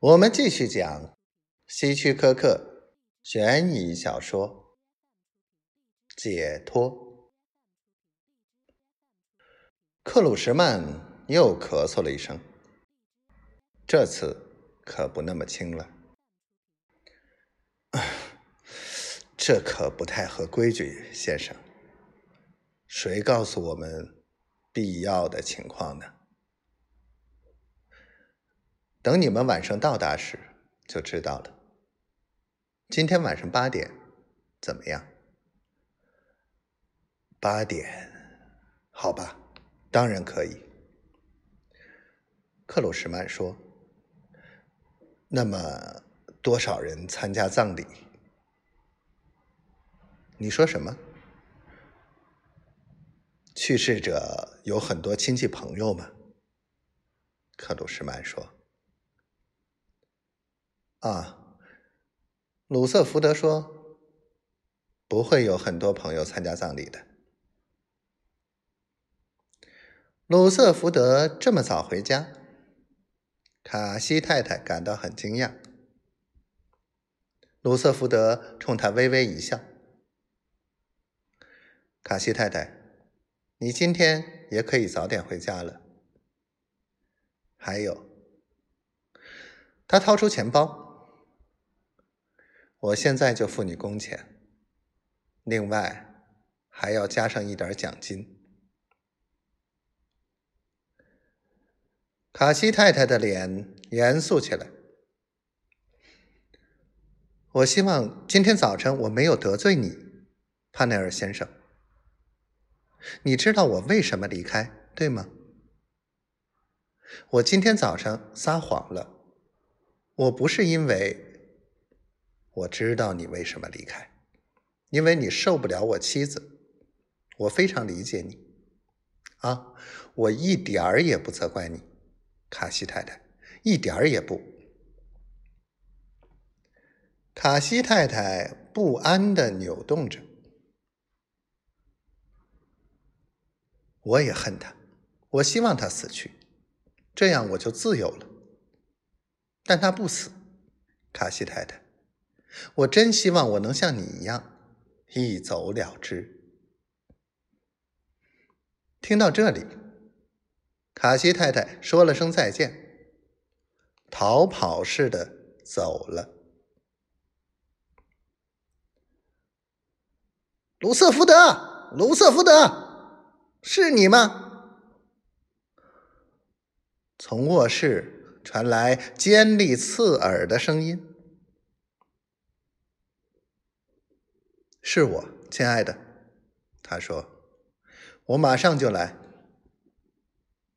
我们继续讲希区柯克悬疑小说《解脱》。克鲁什曼又咳嗽了一声，这次可不那么轻了。这可不太合规矩，先生。谁告诉我们必要的情况呢？等你们晚上到达时就知道了。今天晚上八点怎么样？八点，好吧，当然可以。克鲁什曼说：“那么多少人参加葬礼？”你说什么？去世者有很多亲戚朋友吗？克鲁什曼说。啊，鲁瑟福德说：“不会有很多朋友参加葬礼的。”鲁瑟福德这么早回家，卡西太太感到很惊讶。鲁瑟福德冲他微微一笑：“卡西太太，你今天也可以早点回家了。还有，他掏出钱包。”我现在就付你工钱，另外还要加上一点奖金。卡西太太的脸严肃起来。我希望今天早晨我没有得罪你，帕内尔先生。你知道我为什么离开，对吗？我今天早上撒谎了，我不是因为。我知道你为什么离开，因为你受不了我妻子。我非常理解你，啊，我一点儿也不责怪你，卡西太太，一点儿也不。卡西太太不安的扭动着。我也恨他，我希望他死去，这样我就自由了。但他不死，卡西太太。我真希望我能像你一样一走了之。听到这里，卡西太太说了声再见，逃跑似的走了。卢瑟福德，卢瑟福德，是你吗？从卧室传来尖利刺耳的声音。是我，亲爱的，他说：“我马上就来。”